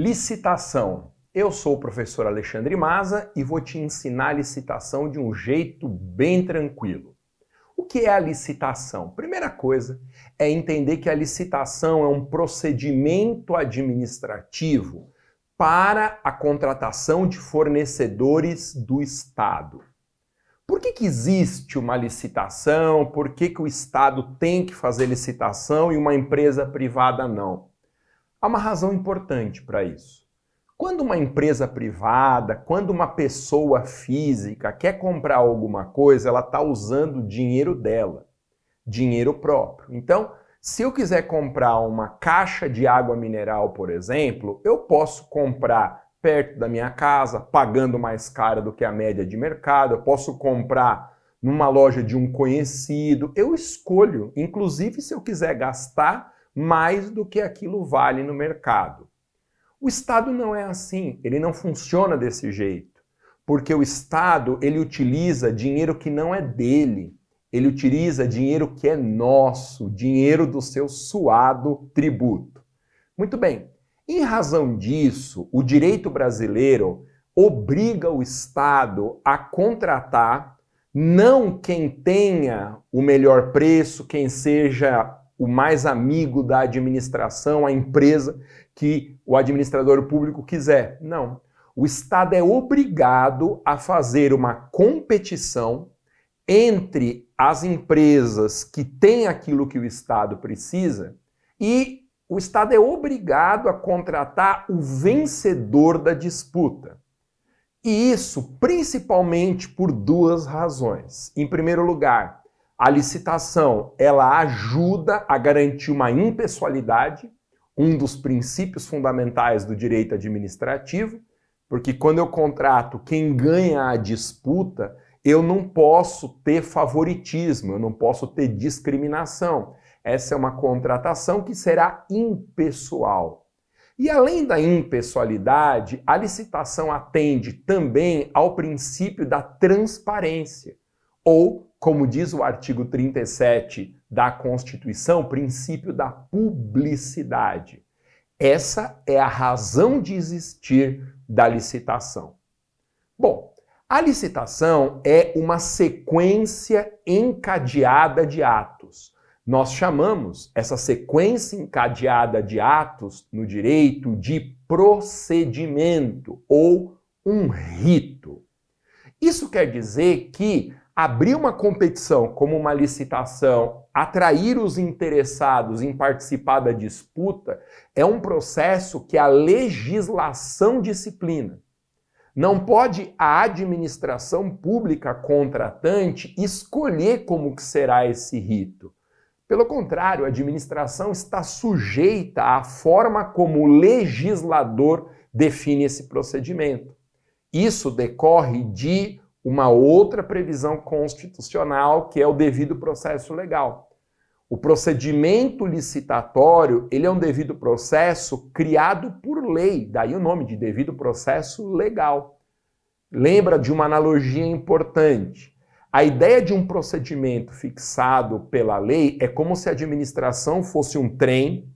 Licitação. Eu sou o professor Alexandre Maza e vou te ensinar a licitação de um jeito bem tranquilo. O que é a licitação? Primeira coisa é entender que a licitação é um procedimento administrativo para a contratação de fornecedores do Estado. Por que, que existe uma licitação? Por que, que o Estado tem que fazer licitação e uma empresa privada não? Há uma razão importante para isso. Quando uma empresa privada, quando uma pessoa física quer comprar alguma coisa, ela está usando dinheiro dela, dinheiro próprio. Então, se eu quiser comprar uma caixa de água mineral, por exemplo, eu posso comprar perto da minha casa, pagando mais caro do que a média de mercado, eu posso comprar numa loja de um conhecido, eu escolho, inclusive se eu quiser gastar mais do que aquilo vale no mercado. O Estado não é assim, ele não funciona desse jeito, porque o Estado ele utiliza dinheiro que não é dele, ele utiliza dinheiro que é nosso, dinheiro do seu suado tributo. Muito bem, em razão disso, o direito brasileiro obriga o Estado a contratar não quem tenha o melhor preço, quem seja o mais amigo da administração, a empresa que o administrador público quiser. Não. O Estado é obrigado a fazer uma competição entre as empresas que têm aquilo que o Estado precisa e o Estado é obrigado a contratar o vencedor da disputa. E isso principalmente por duas razões. Em primeiro lugar, a licitação, ela ajuda a garantir uma impessoalidade, um dos princípios fundamentais do direito administrativo, porque quando eu contrato quem ganha a disputa, eu não posso ter favoritismo, eu não posso ter discriminação. Essa é uma contratação que será impessoal. E além da impessoalidade, a licitação atende também ao princípio da transparência, ou como diz o artigo 37 da Constituição, princípio da publicidade. Essa é a razão de existir da licitação. Bom, a licitação é uma sequência encadeada de atos. Nós chamamos essa sequência encadeada de atos no direito de procedimento ou um rito. Isso quer dizer que abrir uma competição como uma licitação, atrair os interessados em participar da disputa, é um processo que a legislação disciplina. Não pode a administração pública contratante escolher como que será esse rito. Pelo contrário, a administração está sujeita à forma como o legislador define esse procedimento. Isso decorre de uma outra previsão constitucional que é o devido processo legal. O procedimento licitatório, ele é um devido processo criado por lei, daí o nome de devido processo legal. Lembra de uma analogia importante. A ideia de um procedimento fixado pela lei é como se a administração fosse um trem,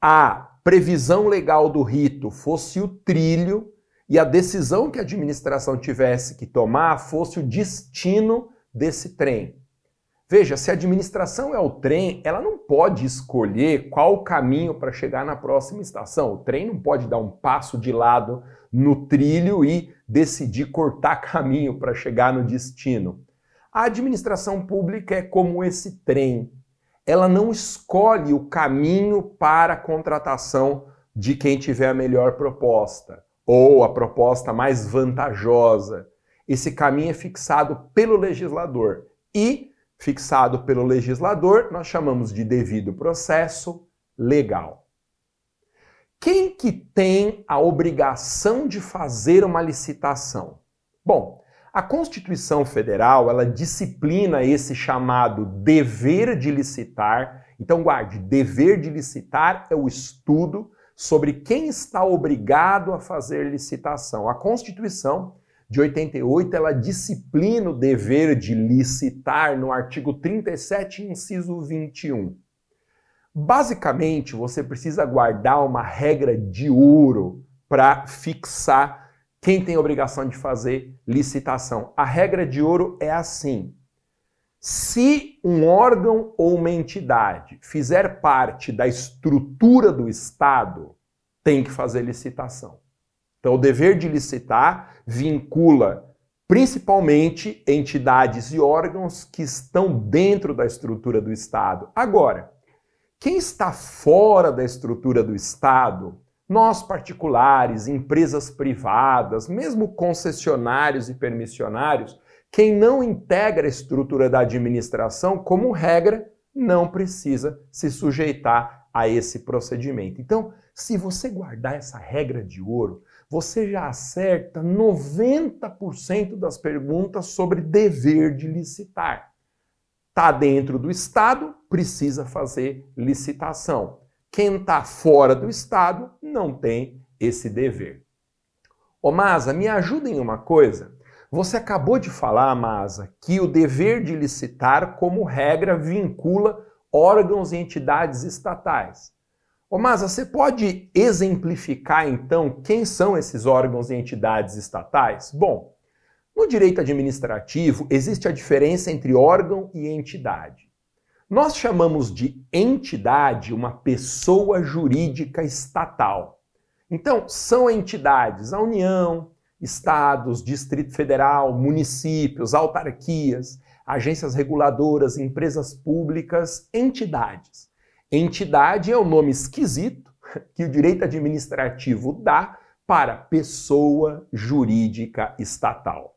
a previsão legal do rito fosse o trilho e a decisão que a administração tivesse que tomar fosse o destino desse trem. Veja, se a administração é o trem, ela não pode escolher qual o caminho para chegar na próxima estação. O trem não pode dar um passo de lado no trilho e decidir cortar caminho para chegar no destino. A administração pública é como esse trem. Ela não escolhe o caminho para a contratação de quem tiver a melhor proposta ou a proposta mais vantajosa. Esse caminho é fixado pelo legislador e, fixado pelo legislador, nós chamamos de devido processo legal. Quem que tem a obrigação de fazer uma licitação? Bom, a Constituição Federal, ela disciplina esse chamado dever de licitar. Então guarde, dever de licitar é o estudo sobre quem está obrigado a fazer licitação. A Constituição de 88 ela disciplina o dever de licitar no artigo 37, inciso 21. Basicamente, você precisa guardar uma regra de ouro para fixar quem tem obrigação de fazer licitação. A regra de ouro é assim: se um órgão ou uma entidade fizer parte da estrutura do Estado, tem que fazer licitação. Então, o dever de licitar vincula principalmente entidades e órgãos que estão dentro da estrutura do Estado. Agora, quem está fora da estrutura do Estado, nós particulares, empresas privadas, mesmo concessionários e permissionários, quem não integra a estrutura da administração, como regra, não precisa se sujeitar a esse procedimento. Então, se você guardar essa regra de ouro, você já acerta 90% das perguntas sobre dever de licitar. Está dentro do Estado, precisa fazer licitação. Quem está fora do Estado não tem esse dever. Ô Masa, me ajuda em uma coisa. Você acabou de falar, Masa, que o dever de licitar, como regra, vincula órgãos e entidades estatais. Ô Masa, você pode exemplificar então quem são esses órgãos e entidades estatais? Bom, no direito administrativo existe a diferença entre órgão e entidade. Nós chamamos de entidade uma pessoa jurídica estatal. Então, são entidades, a União, estados, Distrito Federal, municípios, autarquias, agências reguladoras, empresas públicas, entidades. Entidade é o nome esquisito que o direito administrativo dá para pessoa jurídica estatal.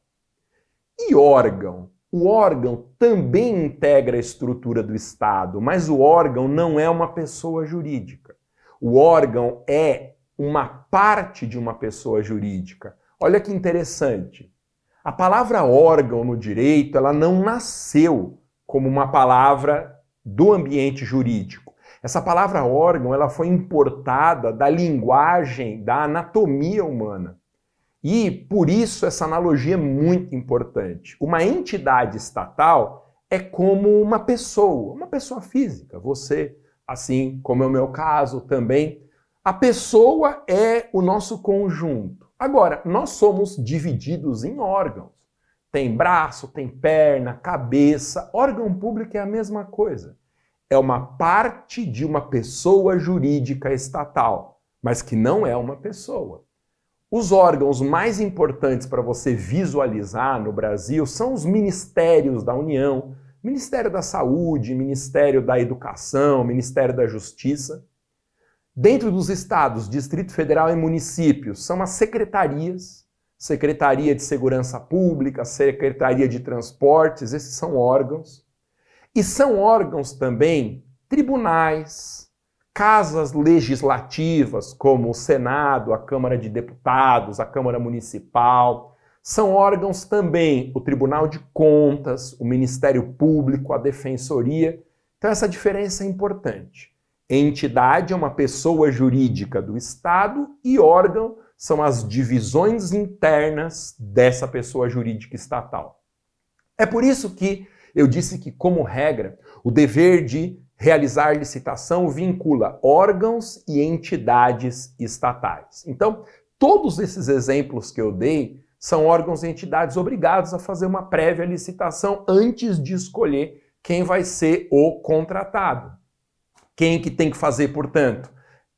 E órgão? O órgão também integra a estrutura do Estado, mas o órgão não é uma pessoa jurídica. O órgão é uma parte de uma pessoa jurídica. Olha que interessante. A palavra órgão no direito, ela não nasceu como uma palavra do ambiente jurídico. Essa palavra órgão, ela foi importada da linguagem, da anatomia humana. E por isso essa analogia é muito importante. Uma entidade estatal é como uma pessoa, uma pessoa física, você, assim como é o meu caso também. A pessoa é o nosso conjunto. Agora, nós somos divididos em órgãos. Tem braço, tem perna, cabeça. Órgão público é a mesma coisa é uma parte de uma pessoa jurídica estatal, mas que não é uma pessoa. Os órgãos mais importantes para você visualizar no Brasil são os ministérios da União, Ministério da Saúde, Ministério da Educação, Ministério da Justiça. Dentro dos estados, Distrito Federal e municípios, são as secretarias, Secretaria de Segurança Pública, Secretaria de Transportes, esses são órgãos. E são órgãos também tribunais, casas legislativas, como o Senado, a Câmara de Deputados, a Câmara Municipal. São órgãos também o Tribunal de Contas, o Ministério Público, a Defensoria. Então, essa diferença é importante. Entidade é uma pessoa jurídica do Estado e órgão são as divisões internas dessa pessoa jurídica estatal. É por isso que eu disse que, como regra, o dever de realizar licitação vincula órgãos e entidades estatais. Então, todos esses exemplos que eu dei são órgãos e entidades obrigados a fazer uma prévia licitação antes de escolher quem vai ser o contratado. Quem que tem que fazer, portanto?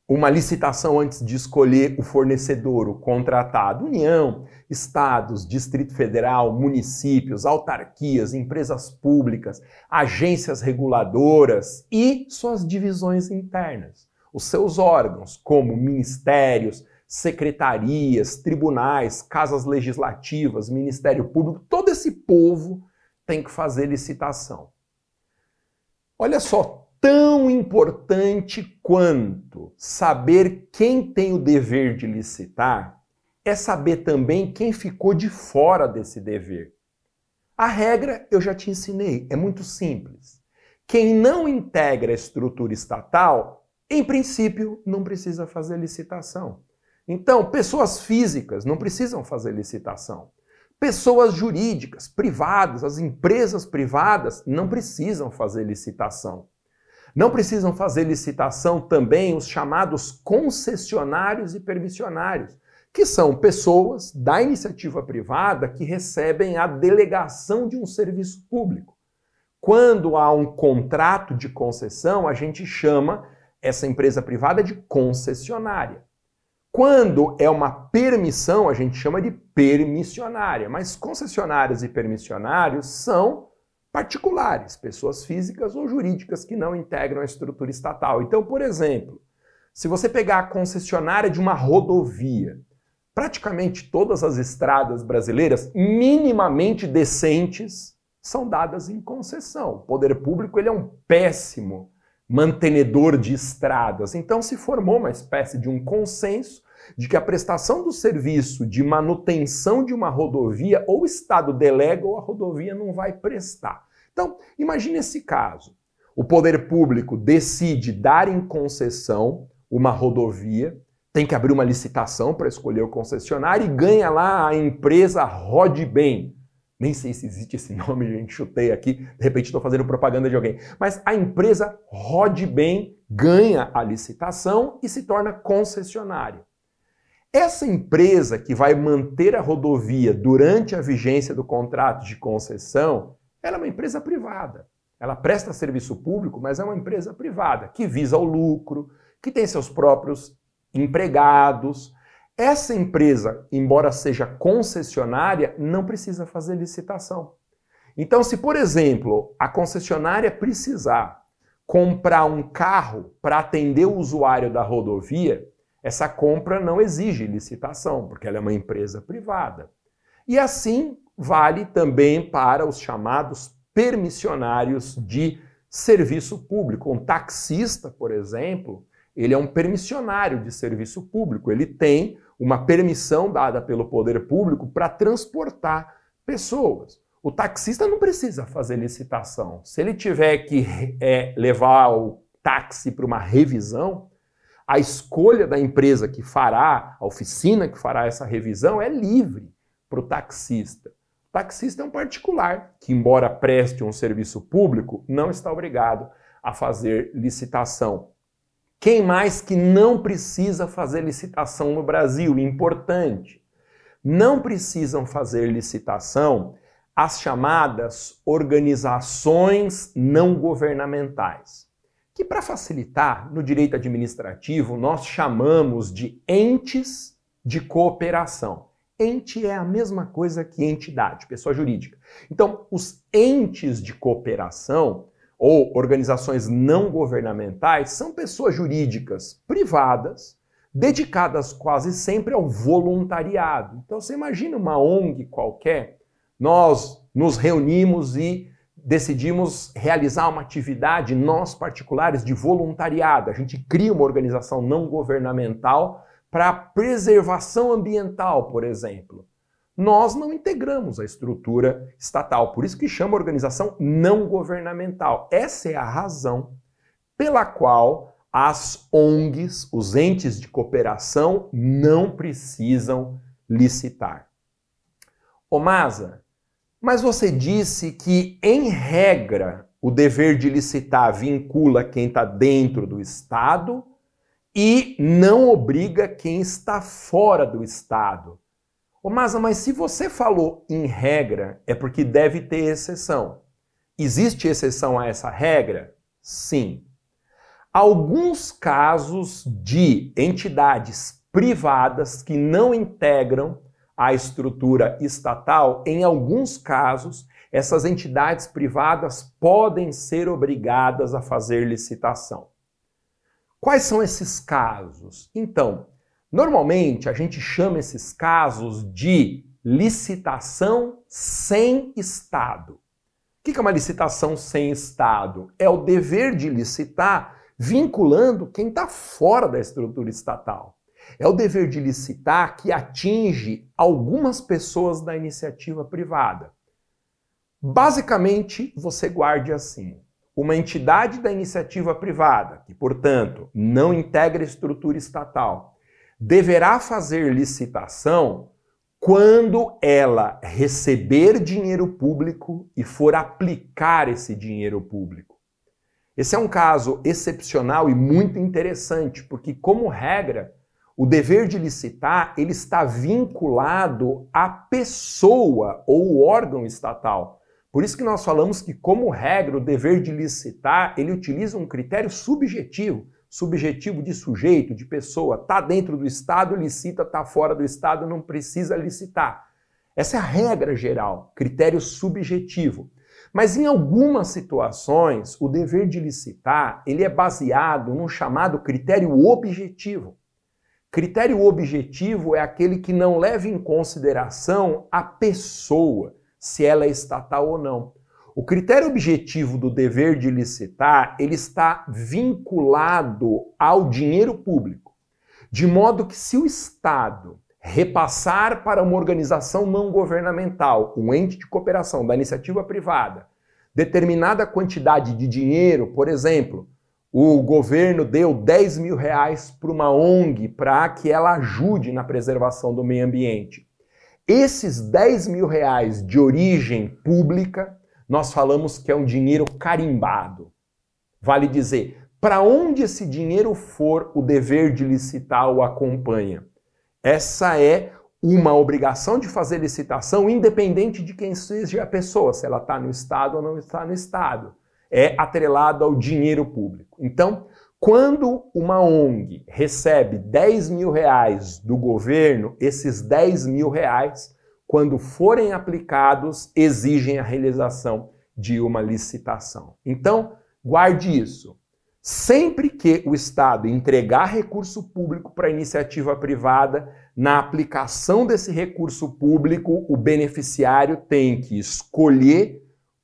uma licitação antes de escolher o fornecedor, o contratado. União, estados, Distrito Federal, municípios, autarquias, empresas públicas, agências reguladoras e suas divisões internas. Os seus órgãos, como ministérios, secretarias, tribunais, casas legislativas, Ministério Público, todo esse povo tem que fazer licitação. Olha só, tão importante quanto saber quem tem o dever de licitar é saber também quem ficou de fora desse dever. A regra eu já te ensinei, é muito simples. Quem não integra a estrutura estatal, em princípio, não precisa fazer licitação. Então, pessoas físicas não precisam fazer licitação. Pessoas jurídicas, privadas, as empresas privadas não precisam fazer licitação. Não precisam fazer licitação também os chamados concessionários e permissionários, que são pessoas da iniciativa privada que recebem a delegação de um serviço público. Quando há um contrato de concessão, a gente chama essa empresa privada de concessionária. Quando é uma permissão, a gente chama de permissionária, mas concessionários e permissionários são particulares, pessoas físicas ou jurídicas que não integram a estrutura estatal. Então, por exemplo, se você pegar a concessionária de uma rodovia, praticamente todas as estradas brasileiras minimamente decentes são dadas em concessão. O poder público ele é um péssimo mantenedor de estradas. Então se formou uma espécie de um consenso de que a prestação do serviço de manutenção de uma rodovia ou o Estado delega ou a rodovia não vai prestar. Então, imagine esse caso. O poder público decide dar em concessão uma rodovia, tem que abrir uma licitação para escolher o concessionário e ganha lá a empresa Rodbem. Nem sei se existe esse nome, gente, chutei aqui, de repente estou fazendo propaganda de alguém. Mas a empresa Rodbem ganha a licitação e se torna concessionária. Essa empresa que vai manter a rodovia durante a vigência do contrato de concessão, ela é uma empresa privada. Ela presta serviço público, mas é uma empresa privada que visa o lucro, que tem seus próprios empregados. Essa empresa, embora seja concessionária, não precisa fazer licitação. Então, se por exemplo a concessionária precisar comprar um carro para atender o usuário da rodovia, essa compra não exige licitação, porque ela é uma empresa privada. E assim vale também para os chamados permissionários de serviço público. Um taxista, por exemplo, ele é um permissionário de serviço público. Ele tem uma permissão dada pelo poder público para transportar pessoas. O taxista não precisa fazer licitação. Se ele tiver que é, levar o táxi para uma revisão, a escolha da empresa que fará, a oficina que fará essa revisão é livre para o taxista. O taxista é um particular que, embora preste um serviço público, não está obrigado a fazer licitação. Quem mais que não precisa fazer licitação no Brasil? Importante. Não precisam fazer licitação as chamadas organizações não governamentais que, para facilitar, no direito administrativo, nós chamamos de entes de cooperação. Ente é a mesma coisa que entidade, pessoa jurídica. Então, os entes de cooperação ou organizações não governamentais são pessoas jurídicas privadas dedicadas quase sempre ao voluntariado. Então, você imagina uma ONG qualquer, nós nos reunimos e decidimos realizar uma atividade, nós particulares, de voluntariado. A gente cria uma organização não governamental para preservação ambiental, por exemplo. Nós não integramos a estrutura estatal, por isso que chama organização não governamental. Essa é a razão pela qual as ONGs, os entes de cooperação, não precisam licitar. Ô Masa, mas você disse que, em regra, o dever de licitar vincula quem está dentro do Estado e não obriga quem está fora do Estado. Ô Masa, mas se você falou em regra, é porque deve ter exceção. Existe exceção a essa regra? Sim. Alguns casos de entidades privadas que não integram a estrutura estatal, em alguns casos, essas entidades privadas podem ser obrigadas a fazer licitação. Quais são esses casos? Então, normalmente a gente chama esses casos de licitação sem Estado. O que é uma licitação sem Estado? É o dever de licitar vinculando quem está fora da estrutura estatal. É o dever de licitar que atinge algumas pessoas da iniciativa privada. Basicamente, você guarde assim: uma entidade da iniciativa privada, que, portanto, não integra estrutura estatal, deverá fazer licitação quando ela receber dinheiro público e for aplicar esse dinheiro público. Esse é um caso excepcional e muito interessante, porque como regra, o dever de licitar, ele está vinculado à pessoa ou órgão estatal. Por isso que nós falamos que como regra, o dever de licitar, ele utiliza um critério subjetivo, subjetivo de sujeito, de pessoa, está dentro do estado, licita, está fora do estado, não precisa licitar. Essa é a regra geral, critério subjetivo. Mas em algumas situações, o dever de licitar, ele é baseado num chamado critério objetivo. Critério objetivo é aquele que não leva em consideração a pessoa, se ela é estatal ou não. O critério objetivo do dever de licitar, ele está vinculado ao dinheiro público, de modo que se o Estado repassar para uma organização não governamental, um ente de cooperação da iniciativa privada, determinada quantidade de dinheiro, por exemplo, o governo deu 10 mil reais para uma ONG para que ela ajude na preservação do meio ambiente. Esses 10 mil reais de origem pública, nós falamos que é um dinheiro carimbado. Vale dizer, para onde esse dinheiro for, o dever de licitar o acompanha. Essa é uma obrigação de fazer licitação independente de quem seja a pessoa, se ela está no Estado ou não está no Estado. É atrelado ao dinheiro público. Então, quando uma ONG recebe 10 mil reais do governo, esses 10 mil reais, quando forem aplicados, exigem a realização de uma licitação. Então, guarde isso. Sempre que o Estado entregar recurso público para iniciativa privada, na aplicação desse recurso público, o beneficiário tem que escolher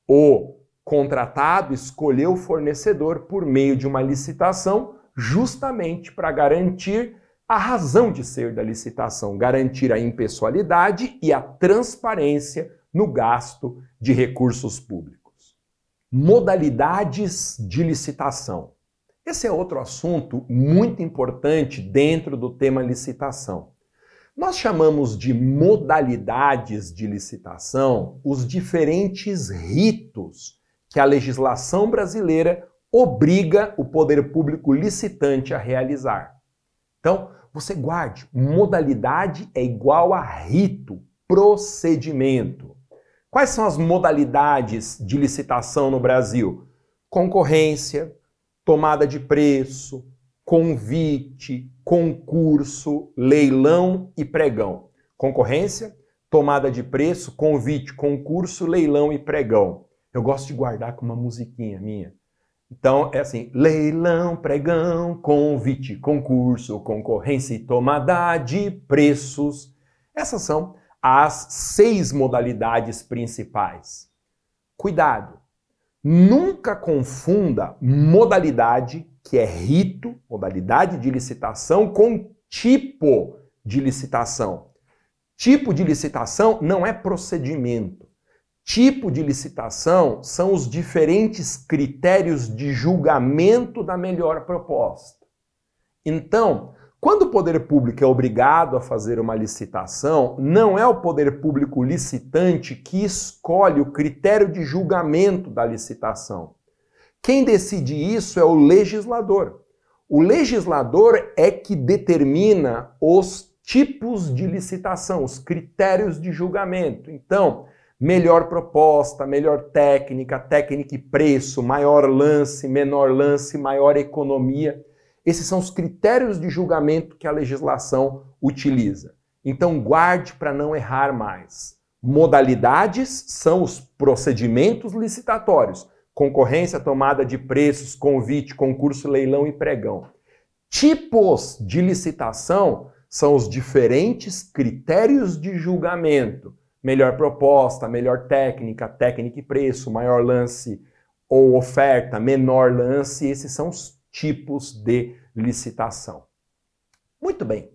o contratado, escolher o fornecedor por meio de uma licitação, justamente para garantir a razão de ser da licitação, garantir a impessoalidade e a transparência no gasto de recursos públicos. Modalidades de licitação. Esse é outro assunto muito importante dentro do tema licitação. Nós chamamos de modalidades de licitação os diferentes ritos que a legislação brasileira obriga o poder público licitante a realizar. Então, você guarde, modalidade é igual a rito, procedimento. Quais são as modalidades de licitação no Brasil? Concorrência, tomada de preço, convite, concurso, leilão e pregão. Concorrência, tomada de preço, convite, concurso, leilão e pregão. Eu gosto de guardar com uma musiquinha minha. Então é assim: leilão, pregão, convite, concurso, concorrência e tomada de preços. Essas são as seis modalidades principais. Cuidado! Nunca confunda modalidade, que é rito, modalidade de licitação, com tipo de licitação. Tipo de licitação não é procedimento. Tipo de licitação são os diferentes critérios de julgamento da melhor proposta. Então, quando o poder público é obrigado a fazer uma licitação, não é o poder público licitante que escolhe o critério de julgamento da licitação. Quem decide isso é o legislador. O legislador é que determina os tipos de licitação, os critérios de julgamento. Então, melhor proposta, melhor técnica, técnica e preço, maior lance, menor lance, maior economia. Esses são os critérios de julgamento que a legislação utiliza. Então, guarde para não errar mais. Modalidades são os procedimentos licitatórios: concorrência, tomada de preços, convite, concurso, leilão e pregão. Tipos de licitação são os diferentes critérios de julgamento: melhor proposta, melhor técnica, técnica e preço, maior lance ou oferta, menor lance. Esses são os tipos de licitação. Muito bem.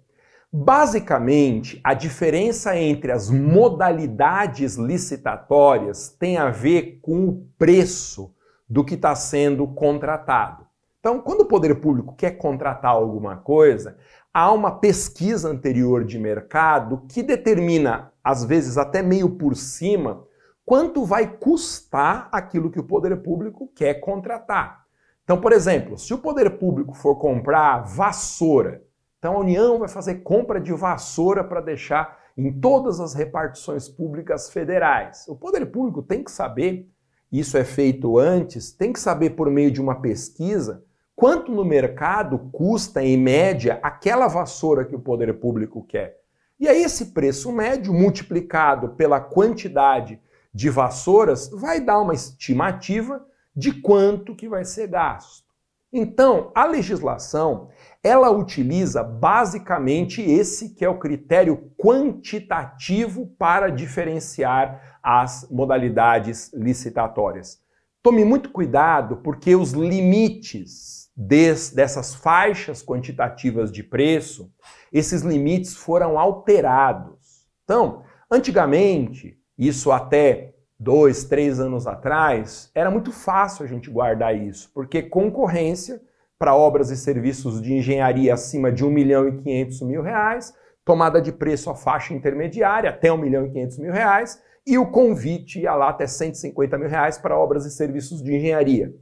Basicamente, a diferença entre as modalidades licitatórias tem a ver com o preço do que está sendo contratado. Então, quando o poder público quer contratar alguma coisa, há uma pesquisa anterior de mercado que determina, às vezes até meio por cima, quanto vai custar aquilo que o poder público quer contratar. Então, por exemplo, se o poder público for comprar vassoura, então a União vai fazer compra de vassoura para deixar em todas as repartições públicas federais. O poder público tem que saber, isso é feito antes, tem que saber por meio de uma pesquisa quanto no mercado custa em média aquela vassoura que o poder público quer. E aí esse preço médio multiplicado pela quantidade de vassouras vai dar uma estimativa de quanto que vai ser gasto. Então, a legislação, ela utiliza basicamente esse que é o critério quantitativo para diferenciar as modalidades licitatórias. Tome muito cuidado porque os limites des, dessas faixas quantitativas de preço, esses limites foram alterados. Então, antigamente, isso até dois, três anos atrás, era muito fácil a gente guardar isso, porque concorrência para obras e serviços de engenharia acima de 1 milhão e 500 mil reais, tomada de preço a faixa intermediária até 1 milhão e 500 mil reais, e o convite ia lá até 150 mil reais para obras e serviços de engenharia.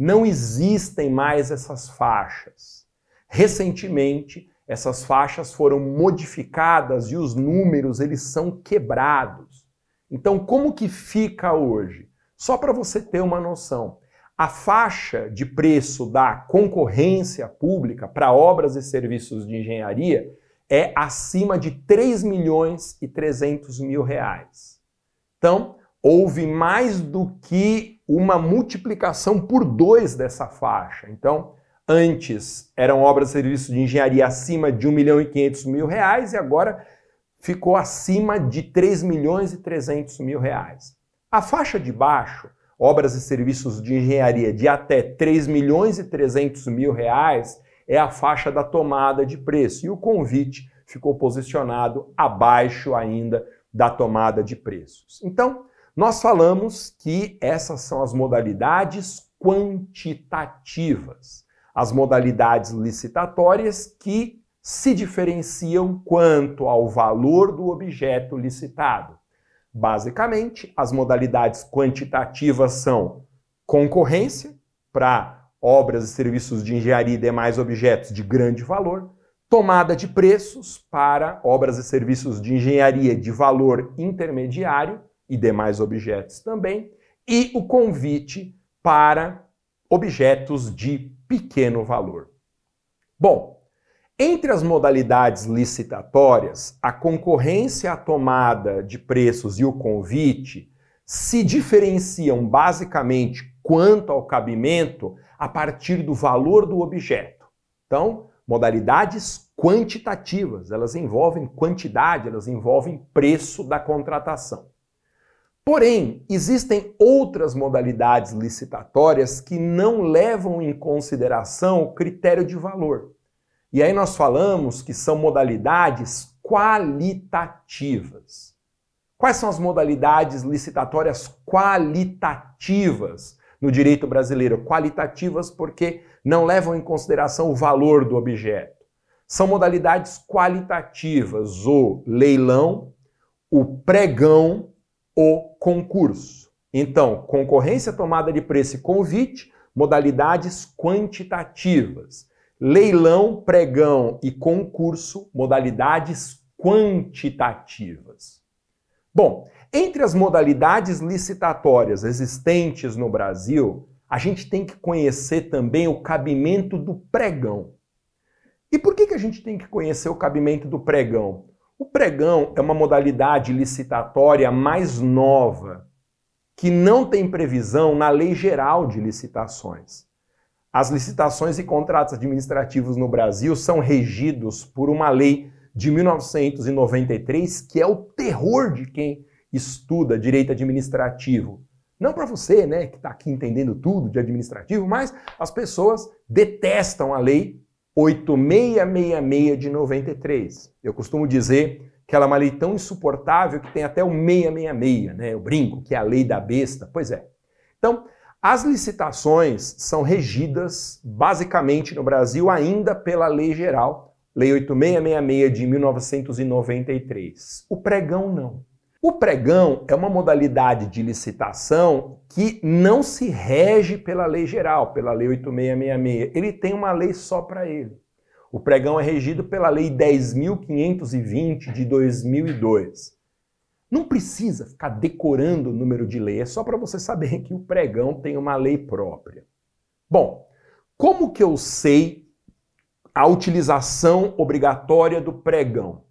Não existem mais essas faixas. Recentemente, essas faixas foram modificadas e os números eles são quebrados. Então, como que fica hoje? Só para você ter uma noção, a faixa de preço da concorrência pública para obras e serviços de engenharia é acima de 3 milhões e 300 mil reais. Então, houve mais do que uma multiplicação por dois dessa faixa. Então, antes eram obras e serviços de engenharia acima de 1 milhão e 500 mil reais e agora ficou acima de 3 milhões e 300 mil reais. A faixa de baixo, obras e serviços de engenharia de até 3 milhões e 300 mil reais, é a faixa da tomada de preço. E o convite ficou posicionado abaixo ainda da tomada de preços. Então, nós falamos que essas são as modalidades quantitativas, as modalidades licitatórias que se diferenciam quanto ao valor do objeto licitado. Basicamente, as modalidades quantitativas são concorrência para obras e serviços de engenharia e demais objetos de grande valor, tomada de preços para obras e serviços de engenharia de valor intermediário e demais objetos também, e o convite para objetos de pequeno valor. Bom, entre as modalidades licitatórias, a concorrência, a tomada de preços e o convite se diferenciam basicamente quanto ao cabimento a partir do valor do objeto. Então, modalidades quantitativas, elas envolvem quantidade, elas envolvem preço da contratação. Porém, existem outras modalidades licitatórias que não levam em consideração o critério de valor. E aí nós falamos que são modalidades qualitativas. Quais são as modalidades licitatórias qualitativas no direito brasileiro? Qualitativas porque não levam em consideração o valor do objeto. São modalidades qualitativas: o leilão, o pregão, o concurso. Então, concorrência, tomada de preço e convite, modalidades quantitativas leilão, pregão e concurso, modalidades quantitativas. Bom, entre as modalidades licitatórias existentes no Brasil, a gente tem que conhecer também o cabimento do pregão. E por que, que a gente tem que conhecer o cabimento do pregão? O pregão é uma modalidade licitatória mais nova, que não tem previsão na Lei Geral de Licitações. As licitações e contratos administrativos no Brasil são regidos por uma lei de 1993 que é o terror de quem estuda direito administrativo. Não para você, né, que está aqui entendendo tudo de administrativo, mas as pessoas detestam a lei 8666 de 93. Eu costumo dizer que ela é uma lei tão insuportável que tem até o 666, né? Eu brinco que é a lei da besta. Pois é. Então, as licitações são regidas basicamente no Brasil ainda pela Lei Geral, Lei 8666 de 1993. O pregão não. O pregão é uma modalidade de licitação que não se rege pela lei geral, pela lei 8666. Ele tem uma lei só para ele. O pregão é regido pela lei 10.520 de 2002. Não precisa ficar decorando o número de lei, é só para você saber que o pregão tem uma lei própria. Bom, como que eu sei a utilização obrigatória do pregão?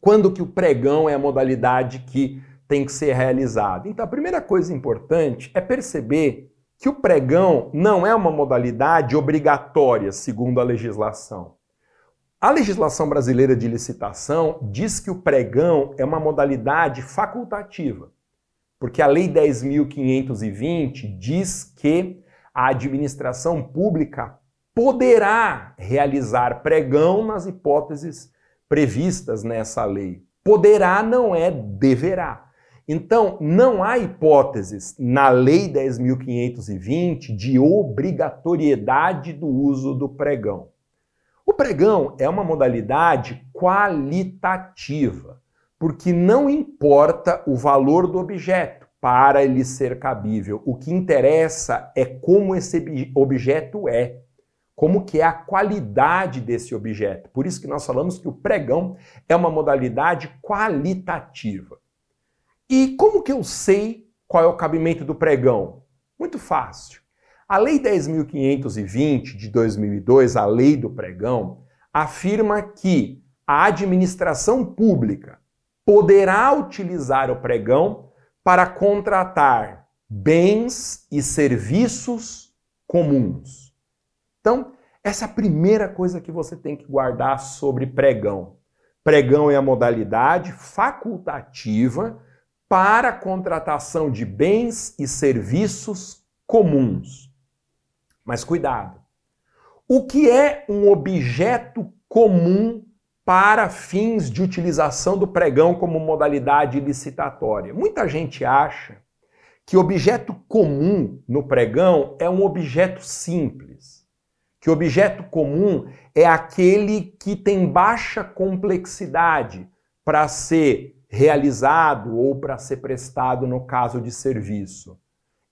Quando que o pregão é a modalidade que tem que ser realizada? Então, a primeira coisa importante é perceber que o pregão não é uma modalidade obrigatória, segundo a legislação. A legislação brasileira de licitação diz que o pregão é uma modalidade facultativa, porque a Lei 10.520 diz que a administração pública poderá realizar pregão nas hipóteses previstas nessa lei. Poderá não é deverá. Então, não há hipóteses na Lei 10.520 de obrigatoriedade do uso do pregão. O pregão é uma modalidade qualitativa, porque não importa o valor do objeto para ele ser cabível. O que interessa é como esse objeto é como que é a qualidade desse objeto. Por isso que nós falamos que o pregão é uma modalidade qualitativa. E como que eu sei qual é o cabimento do pregão? Muito fácil. A Lei 10.520 de 2002, a Lei do Pregão, afirma que a administração pública poderá utilizar o pregão para contratar bens e serviços comuns. Então, essa é a primeira coisa que você tem que guardar sobre pregão. Pregão é a modalidade facultativa para contratação de bens e serviços comuns. Mas cuidado. O que é um objeto comum para fins de utilização do pregão como modalidade licitatória? Muita gente acha que objeto comum no pregão é um objeto simples que objeto comum é aquele que tem baixa complexidade para ser realizado ou para ser prestado no caso de serviço.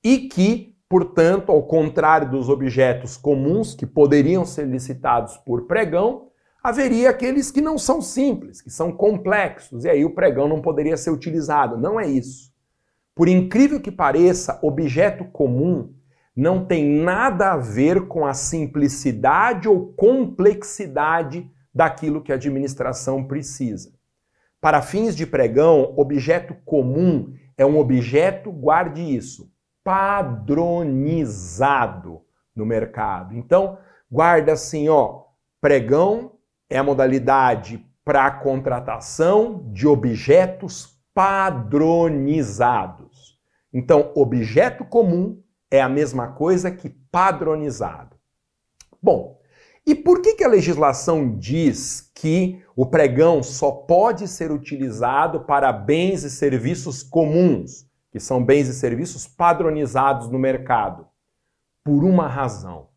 E que, portanto, ao contrário dos objetos comuns que poderiam ser licitados por pregão, haveria aqueles que não são simples, que são complexos, e aí o pregão não poderia ser utilizado. Não é isso. Por incrível que pareça, objeto comum não tem nada a ver com a simplicidade ou complexidade daquilo que a administração precisa. Para fins de pregão, objeto comum é um objeto, guarde isso, padronizado no mercado. Então, guarda assim, ó, pregão é a modalidade para contratação de objetos padronizados. Então, objeto comum é a mesma coisa que padronizado. Bom, e por que, que a legislação diz que o pregão só pode ser utilizado para bens e serviços comuns, que são bens e serviços padronizados no mercado? Por uma razão.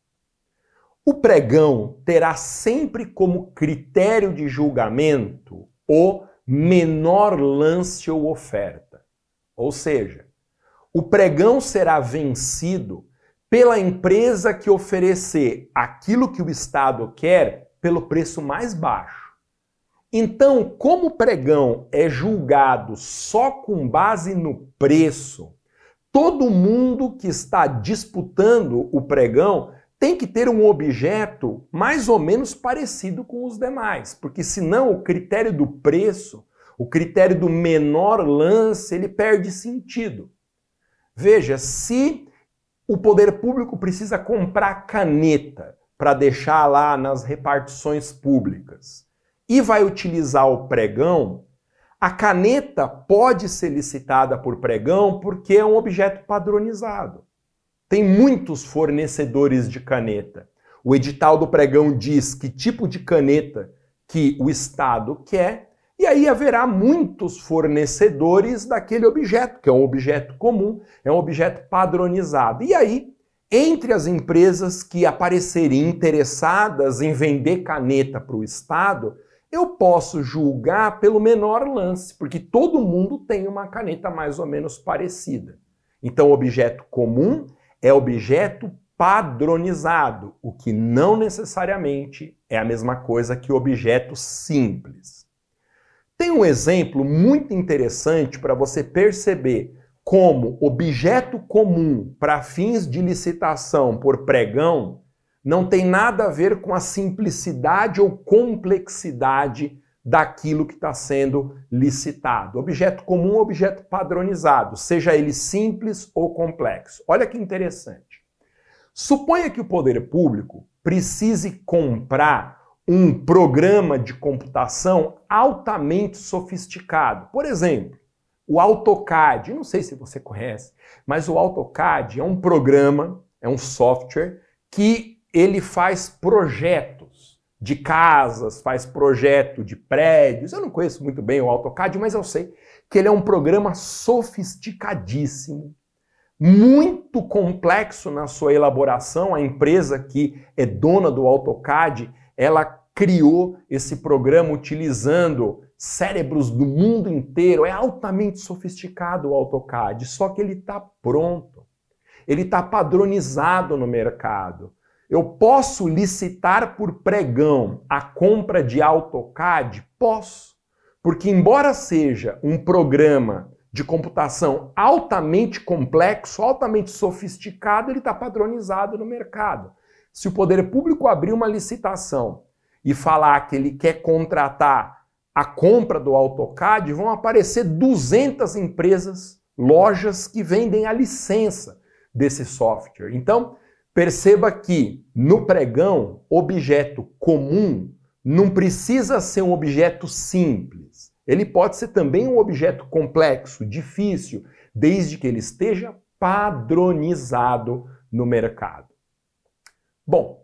O pregão terá sempre como critério de julgamento o menor lance ou oferta. Ou seja, o pregão será vencido pela empresa que oferecer aquilo que o Estado quer pelo preço mais baixo. Então, como o pregão é julgado só com base no preço, todo mundo que está disputando o pregão tem que ter um objeto mais ou menos parecido com os demais, porque senão o critério do preço, o critério do menor lance, ele perde sentido. Veja, se o poder público precisa comprar caneta para deixar lá nas repartições públicas e vai utilizar o pregão, a caneta pode ser licitada por pregão porque é um objeto padronizado. Tem muitos fornecedores de caneta. O edital do pregão diz que tipo de caneta que o Estado quer e aí haverá muitos fornecedores daquele objeto, que é um objeto comum, é um objeto padronizado. E aí, entre as empresas que aparecerem interessadas em vender caneta para o Estado, eu posso julgar pelo menor lance, porque todo mundo tem uma caneta mais ou menos parecida. Então, objeto comum é objeto padronizado, o que não necessariamente é a mesma coisa que objeto simples. Tem um exemplo muito interessante para você perceber como objeto comum para fins de licitação por pregão não tem nada a ver com a simplicidade ou complexidade daquilo que está sendo licitado. Objeto comum, objeto padronizado, seja ele simples ou complexo. Olha que interessante. Suponha que o poder público precise comprar um programa de computação altamente sofisticado. Por exemplo, o AutoCAD. Não sei se você conhece, mas o AutoCAD é um programa, é um software que ele faz projetos de casas, faz projeto de prédios. Eu não conheço muito bem o AutoCAD, mas eu sei que ele é um programa sofisticadíssimo, muito complexo na sua elaboração. A empresa que é dona do AutoCAD, ela criou esse programa utilizando cérebros do mundo inteiro. É altamente sofisticado o AutoCAD, só que ele está pronto. Ele está padronizado no mercado. Eu posso licitar por pregão a compra de AutoCAD? Posso. Porque, embora seja um programa de computação altamente complexo, altamente sofisticado, ele está padronizado no mercado. Se o poder público abrir uma licitação e falar que ele quer contratar a compra do AutoCAD, vão aparecer 200 empresas, lojas que vendem a licença desse software. Então, perceba que no pregão, objeto comum não precisa ser um objeto simples. Ele pode ser também um objeto complexo, difícil, desde que ele esteja padronizado no mercado. Bom,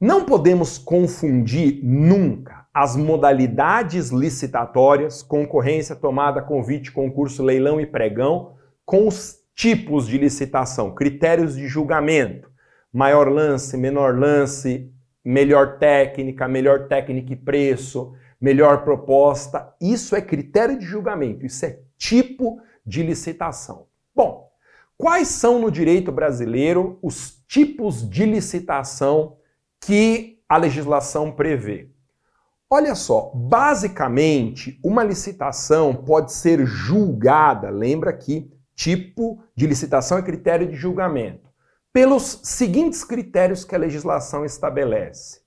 não podemos confundir nunca as modalidades licitatórias, concorrência, tomada, convite, concurso, leilão e pregão, com os tipos de licitação, critérios de julgamento, maior lance, menor lance, melhor técnica, melhor técnica e preço, melhor proposta. Isso é critério de julgamento, isso é tipo de licitação. Bom, quais são no direito brasileiro os tipos de licitação que a legislação prevê? Olha só, basicamente, uma licitação pode ser julgada, lembra que tipo de licitação é critério de julgamento, pelos seguintes critérios que a legislação estabelece: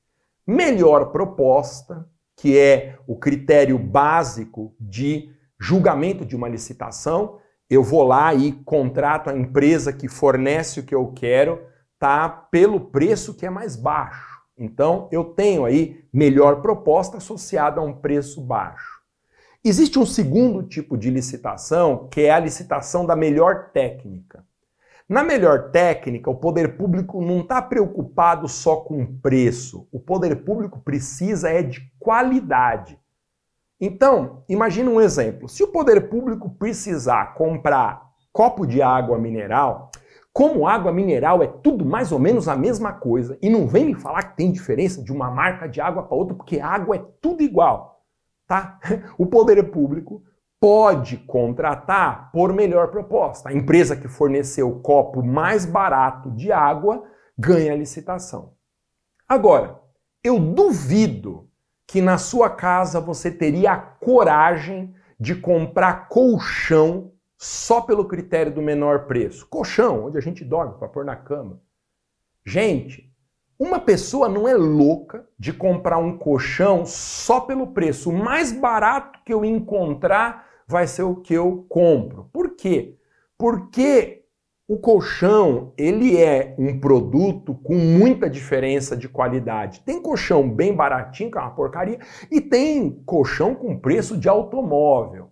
melhor proposta, que é o critério básico de julgamento de uma licitação. Eu vou lá e contrato a empresa que fornece o que eu quero, tá? Pelo preço que é mais baixo. Então, eu tenho aí melhor proposta associada a um preço baixo. Existe um segundo tipo de licitação, que é a licitação da melhor técnica. Na melhor técnica, o poder público não está preocupado só com preço. O poder público precisa é de qualidade. Então, imagine um exemplo. Se o poder público precisar comprar copo de água mineral, como água mineral é tudo mais ou menos a mesma coisa, e não vem me falar que tem diferença de uma marca de água para outra, porque água é tudo igual, tá? O poder público pode contratar por melhor proposta. A empresa que forneceu o copo mais barato de água ganha a licitação. Agora, eu duvido que na sua casa você teria a coragem de comprar colchão só pelo critério do menor preço. Colchão, onde a gente dorme para pôr na cama. Gente, uma pessoa não é louca de comprar um colchão só pelo preço. O mais barato que eu encontrar vai ser o que eu compro. Por quê? Porque o colchão, ele é um produto com muita diferença de qualidade. Tem colchão bem baratinho, que é uma porcaria, e tem colchão com preço de automóvel.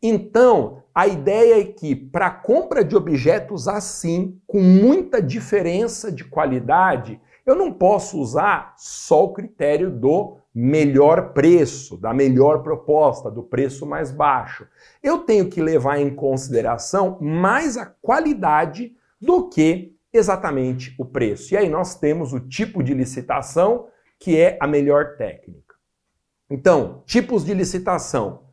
Então, a ideia é que para compra de objetos assim, com muita diferença de qualidade, eu não posso usar só o critério do melhor preço, da melhor proposta, do preço mais baixo. Eu tenho que levar em consideração mais a qualidade do que exatamente o preço. E aí nós temos o tipo de licitação que é a melhor técnica. Então, tipos de licitação.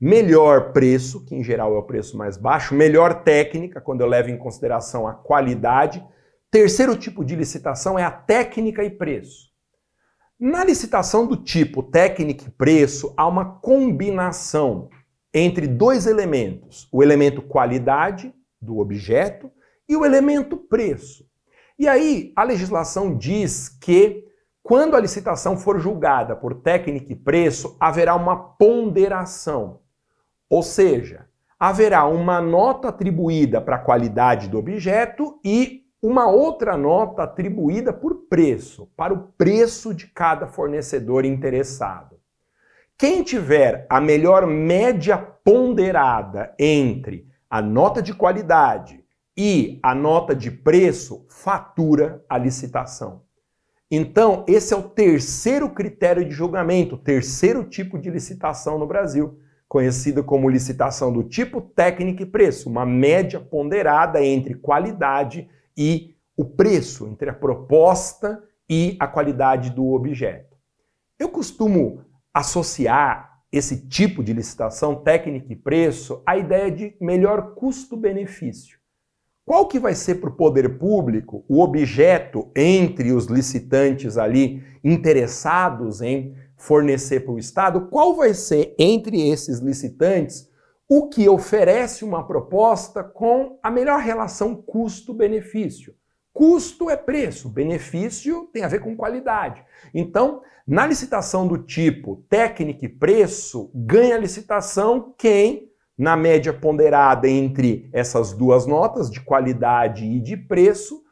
Melhor preço, que em geral é o preço mais baixo, melhor técnica, quando eu levo em consideração a qualidade. Terceiro tipo de licitação é a técnica e preço. Na licitação do tipo técnica e preço, há uma combinação entre dois elementos: o elemento qualidade do objeto e o elemento preço. E aí, a legislação diz que quando a licitação for julgada por técnica e preço, haverá uma ponderação. Ou seja, haverá uma nota atribuída para a qualidade do objeto e uma outra nota atribuída por preço, para o preço de cada fornecedor interessado. Quem tiver a melhor média ponderada entre a nota de qualidade e a nota de preço, fatura a licitação. Então, esse é o terceiro critério de julgamento, terceiro tipo de licitação no Brasil conhecida como licitação do tipo técnica e preço, uma média ponderada entre qualidade e o preço, entre a proposta e a qualidade do objeto. Eu costumo associar esse tipo de licitação técnica e preço à ideia de melhor custo-benefício. Qual que vai ser para o poder público o objeto entre os licitantes ali interessados em fornecer para o Estado, qual vai ser entre esses licitantes o que oferece uma proposta com a melhor relação custo-benefício. Custo é preço, benefício tem a ver com qualidade. Então, na licitação do tipo técnica e preço, ganha a licitação quem, na média ponderada entre essas duas notas, de qualidade e de preço,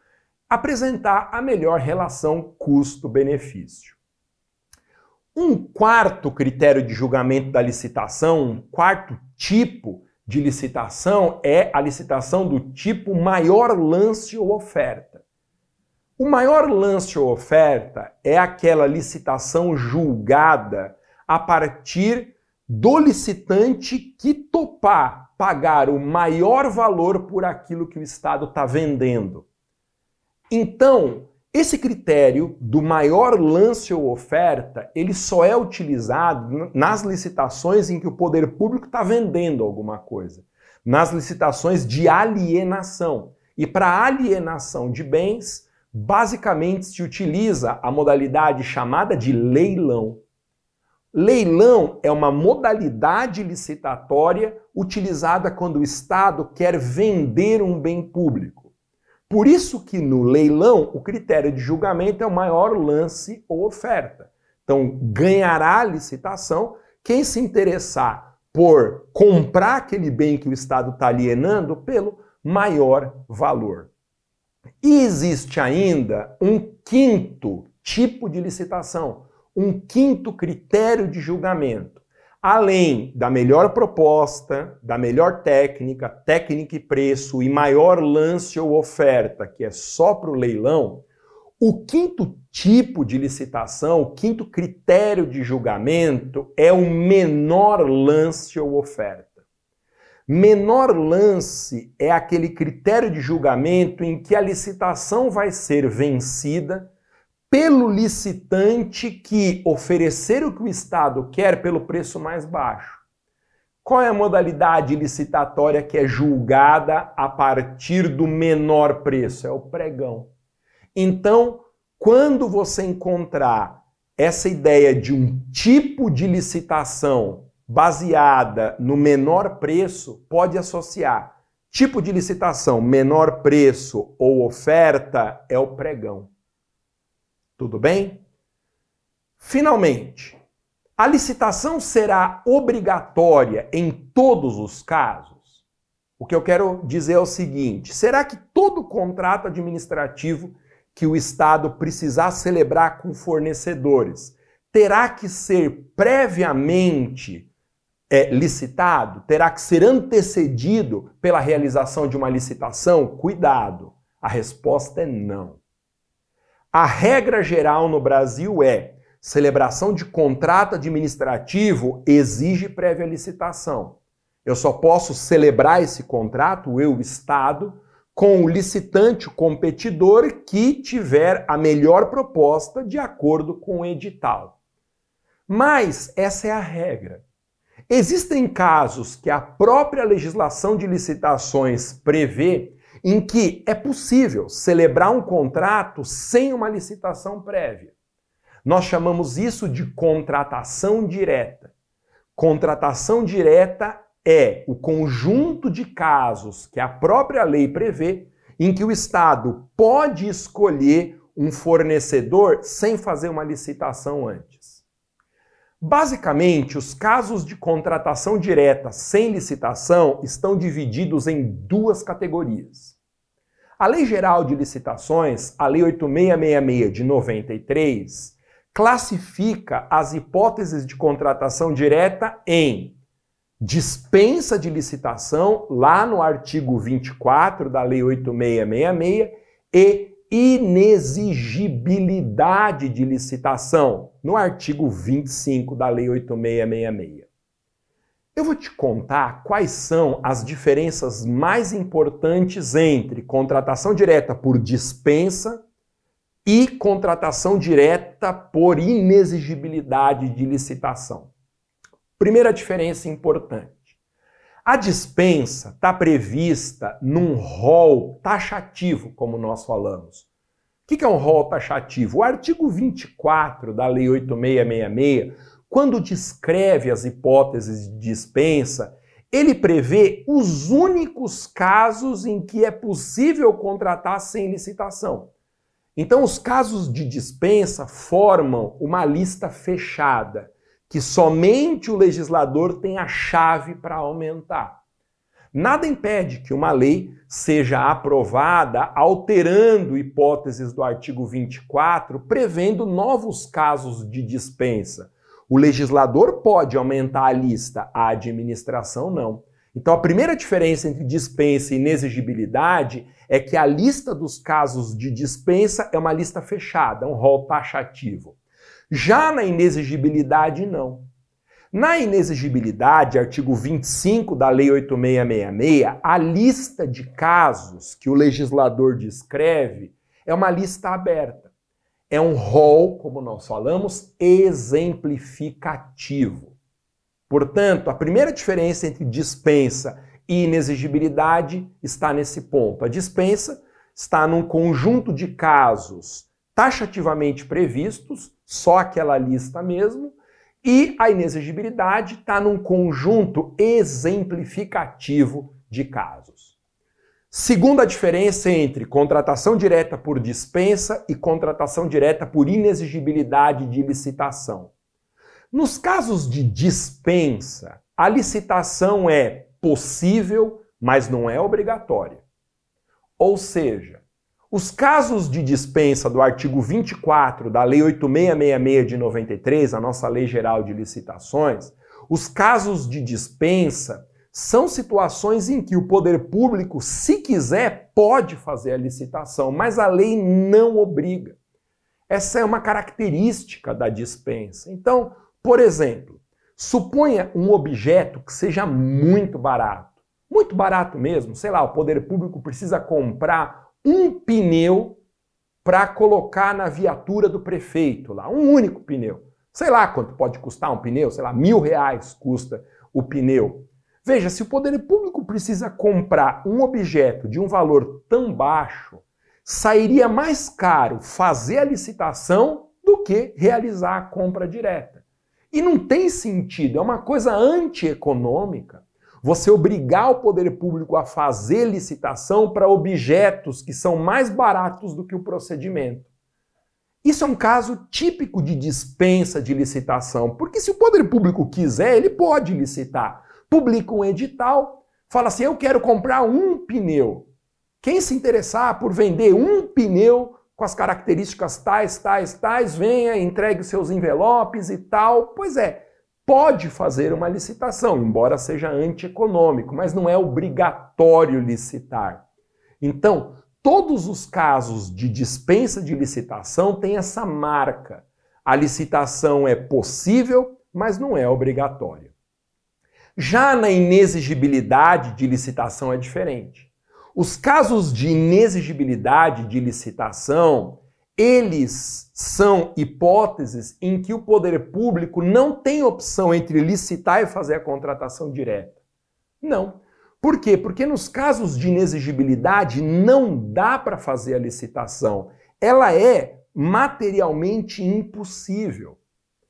apresentar a melhor relação custo-benefício. Um quarto critério de julgamento da licitação, um quarto tipo de licitação é a licitação do tipo maior lance ou oferta. O maior lance ou oferta é aquela licitação julgada a partir do licitante que topar pagar o maior valor por aquilo que o Estado está vendendo. Então, esse critério do maior lance ou oferta, ele só é utilizado nas licitações em que o poder público está vendendo alguma coisa. Nas licitações de alienação. E para alienação de bens, basicamente se utiliza a modalidade chamada de leilão. Leilão é uma modalidade licitatória utilizada quando o Estado quer vender um bem público. Por isso que no leilão o critério de julgamento é o maior lance ou oferta. Então ganhará a licitação quem se interessar por comprar aquele bem que o Estado está alienando pelo maior valor. E existe ainda um quinto tipo de licitação, um quinto critério de julgamento além da melhor proposta, da melhor técnica, técnica e preço e maior lance ou oferta, que é só para o leilão, o quinto tipo de licitação, o quinto critério de julgamento é o menor lance ou oferta. Menor lance é aquele critério de julgamento em que a licitação vai ser vencida pelo licitante que oferecer o que o Estado quer pelo preço mais baixo. Qual é a modalidade licitatória que é julgada a partir do menor preço? É o pregão. Então, quando você encontrar essa ideia de um tipo de licitação baseada no menor preço, pode associar tipo de licitação, menor preço ou oferta é o pregão. Tudo bem? Finalmente, a licitação será obrigatória em todos os casos? O que eu quero dizer é o seguinte: será que todo contrato administrativo que o Estado precisar celebrar com fornecedores terá que ser previamente é, licitado? Terá que ser antecedido pela realização de uma licitação? Cuidado! A resposta é não. A regra geral no Brasil é: celebração de contrato administrativo exige prévia licitação. Eu só posso celebrar esse contrato, eu, Estado, com o licitante, o competidor que tiver a melhor proposta de acordo com o edital. Mas essa é a regra. Existem casos que a própria legislação de licitações prevê em que é possível celebrar um contrato sem uma licitação prévia. Nós chamamos isso de contratação direta. Contratação direta é o conjunto de casos que a própria lei prevê em que o Estado pode escolher um fornecedor sem fazer uma licitação antes. Basicamente, os casos de contratação direta sem licitação estão divididos em duas categorias. A Lei Geral de Licitações, a Lei 8666 de 93, classifica as hipóteses de contratação direta em dispensa de licitação, lá no artigo 24 da Lei 8666, e inexigibilidade de licitação, no artigo 25 da Lei 8666. Eu vou te contar quais são as diferenças mais importantes entre contratação direta por dispensa e contratação direta por inexigibilidade de licitação. Primeira diferença importante. A dispensa está prevista num rol taxativo, como nós falamos. O que é um rol taxativo? O artigo 24 da Lei 8666, quando descreve as hipóteses de dispensa, ele prevê os únicos casos em que é possível contratar sem licitação. Então, os casos de dispensa formam uma lista fechada que somente o legislador tem a chave para aumentar. Nada impede que uma lei seja aprovada alterando hipóteses do artigo 24, prevendo novos casos de dispensa. O legislador pode aumentar a lista, a administração não. Então, a primeira diferença entre dispensa e inexigibilidade é que a lista dos casos de dispensa é uma lista fechada, um rol taxativo. Já na inexigibilidade, não. Na inexigibilidade, artigo 25 da Lei 8666, a lista de casos que o legislador descreve é uma lista aberta. É um rol, como nós falamos, exemplificativo. Portanto, a primeira diferença entre dispensa e inexigibilidade está nesse ponto. A dispensa está num conjunto de casos taxativamente previstos só aquela lista mesmo, e a inexigibilidade está num conjunto exemplificativo de casos. Segunda diferença entre contratação direta por dispensa e contratação direta por inexigibilidade de licitação. Nos casos de dispensa, a licitação é possível, mas não é obrigatória. Ou seja, os casos de dispensa do artigo 24 da Lei 8666 de 93, a nossa Lei Geral de Licitações, os casos de dispensa são situações em que o poder público, se quiser, pode fazer a licitação, mas a lei não obriga. Essa é uma característica da dispensa. Então, por exemplo, suponha um objeto que seja muito barato, muito barato mesmo, sei lá, o poder público precisa comprar um pneu para colocar na viatura do prefeito lá, um único pneu. Sei lá quanto pode custar um pneu, sei lá, mil reais custa o pneu. Veja, se o poder público precisa comprar um objeto de um valor tão baixo, sairia mais caro fazer a licitação do que realizar a compra direta. E não tem sentido, é uma coisa antieconômica você obrigar o poder público a fazer licitação para objetos que são mais baratos do que o procedimento. Isso é um caso típico de dispensa de licitação, porque se o poder público quiser, ele pode licitar. Publica um edital, fala assim: eu quero comprar um pneu. Quem se interessar por vender um pneu com as características tais, tais, tais, venha, entregue seus envelopes e tal. Pois é, pode fazer uma licitação, embora seja antieconômico, mas não é obrigatório licitar. Então, todos os casos de dispensa de licitação têm essa marca. A licitação é possível, mas não é obrigatória. Já na inexigibilidade de licitação é diferente. Os casos de inexigibilidade de licitação eles são hipóteses em que o poder público não tem opção entre licitar e fazer a contratação direta. Não. Por quê? Porque nos casos de inexigibilidade não dá para fazer a licitação. Ela é materialmente impossível.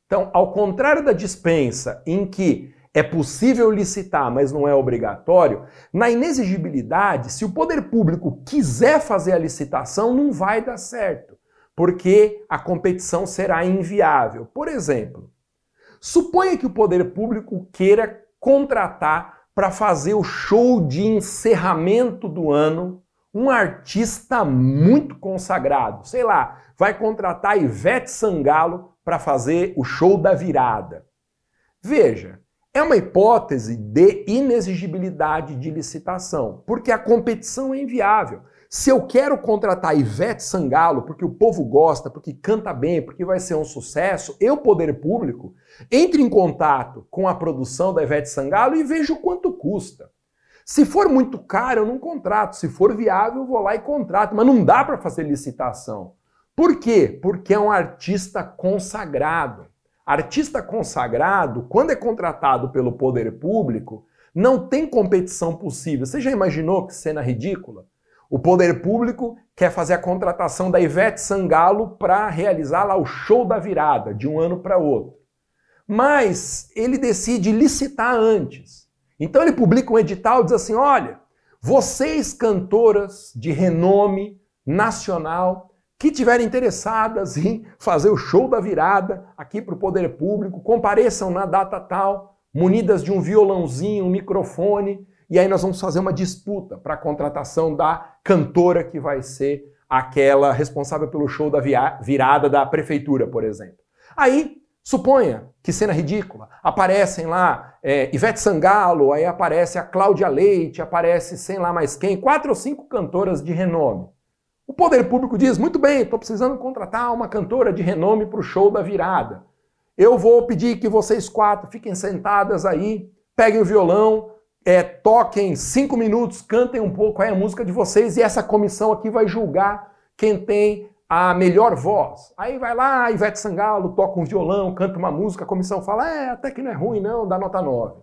Então, ao contrário da dispensa, em que é possível licitar, mas não é obrigatório, na inexigibilidade, se o poder público quiser fazer a licitação, não vai dar certo, porque a competição será inviável. Por exemplo, suponha que o poder público queira contratar para fazer o show de encerramento do ano um artista muito consagrado, sei lá, vai contratar Ivete Sangalo para fazer o show da virada. Veja, é uma hipótese de inexigibilidade de licitação, porque a competição é inviável. Se eu quero contratar Ivete Sangalo porque o povo gosta, porque canta bem, porque vai ser um sucesso, eu, poder público, entre em contato com a produção da Ivete Sangalo e vejo quanto custa. Se for muito caro, eu não contrato. Se for viável, eu vou lá e contrato. Mas não dá para fazer licitação. Por quê? Porque é um artista consagrado. Artista consagrado, quando é contratado pelo poder público, não tem competição possível. Você já imaginou que cena ridícula? O poder público quer fazer a contratação da Ivete Sangalo para realizar lá o show da virada de um ano para outro. Mas ele decide licitar antes. Então ele publica um edital e diz assim: olha, vocês cantoras de renome nacional que tiverem interessadas em fazer o show da virada aqui para o poder público, compareçam na data tal, munidas de um violãozinho, um microfone, e aí nós vamos fazer uma disputa para a contratação da cantora que vai ser aquela responsável pelo show da virada da prefeitura, por exemplo. Aí, suponha que cena ridícula, aparecem lá é, Ivete Sangalo, aí aparece a Cláudia Leite, aparece sei lá mais quem, quatro ou cinco cantoras de renome. O poder público diz: muito bem, estou precisando contratar uma cantora de renome para o show da virada. Eu vou pedir que vocês quatro fiquem sentadas aí, peguem o violão, é, toquem cinco minutos, cantem um pouco aí a música de vocês e essa comissão aqui vai julgar quem tem a melhor voz. Aí vai lá, Ivete Sangalo toca um violão, canta uma música, a comissão fala: é, até que não é ruim, não, dá nota 9.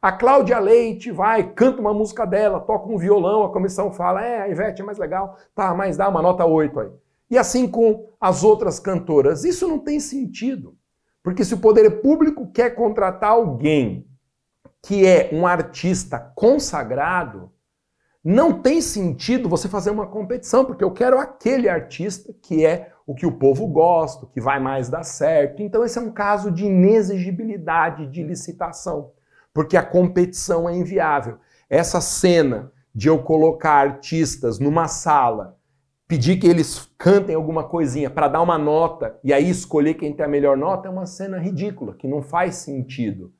A Cláudia Leite vai, canta uma música dela, toca um violão, a comissão fala, é, a Ivete é mais legal, tá, mas dá uma nota 8 aí. E assim com as outras cantoras. Isso não tem sentido. Porque se o poder público quer contratar alguém que é um artista consagrado, não tem sentido você fazer uma competição, porque eu quero aquele artista que é o que o povo gosta, que vai mais dar certo. Então, esse é um caso de inexigibilidade de licitação porque a competição é inviável. Essa cena de eu colocar artistas numa sala, pedir que eles cantem alguma coisinha para dar uma nota e aí escolher quem tem a melhor nota é uma cena ridícula, que não faz sentido.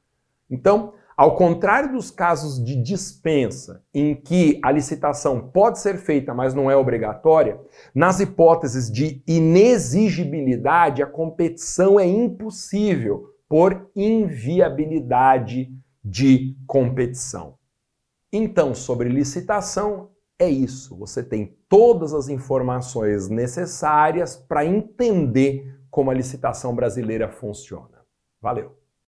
Então, ao contrário dos casos de dispensa, em que a licitação pode ser feita, mas não é obrigatória, nas hipóteses de inexigibilidade, a competição é impossível por inviabilidade de competição. Então, sobre licitação, é isso. Você tem todas as informações necessárias para entender como a licitação brasileira funciona. Valeu!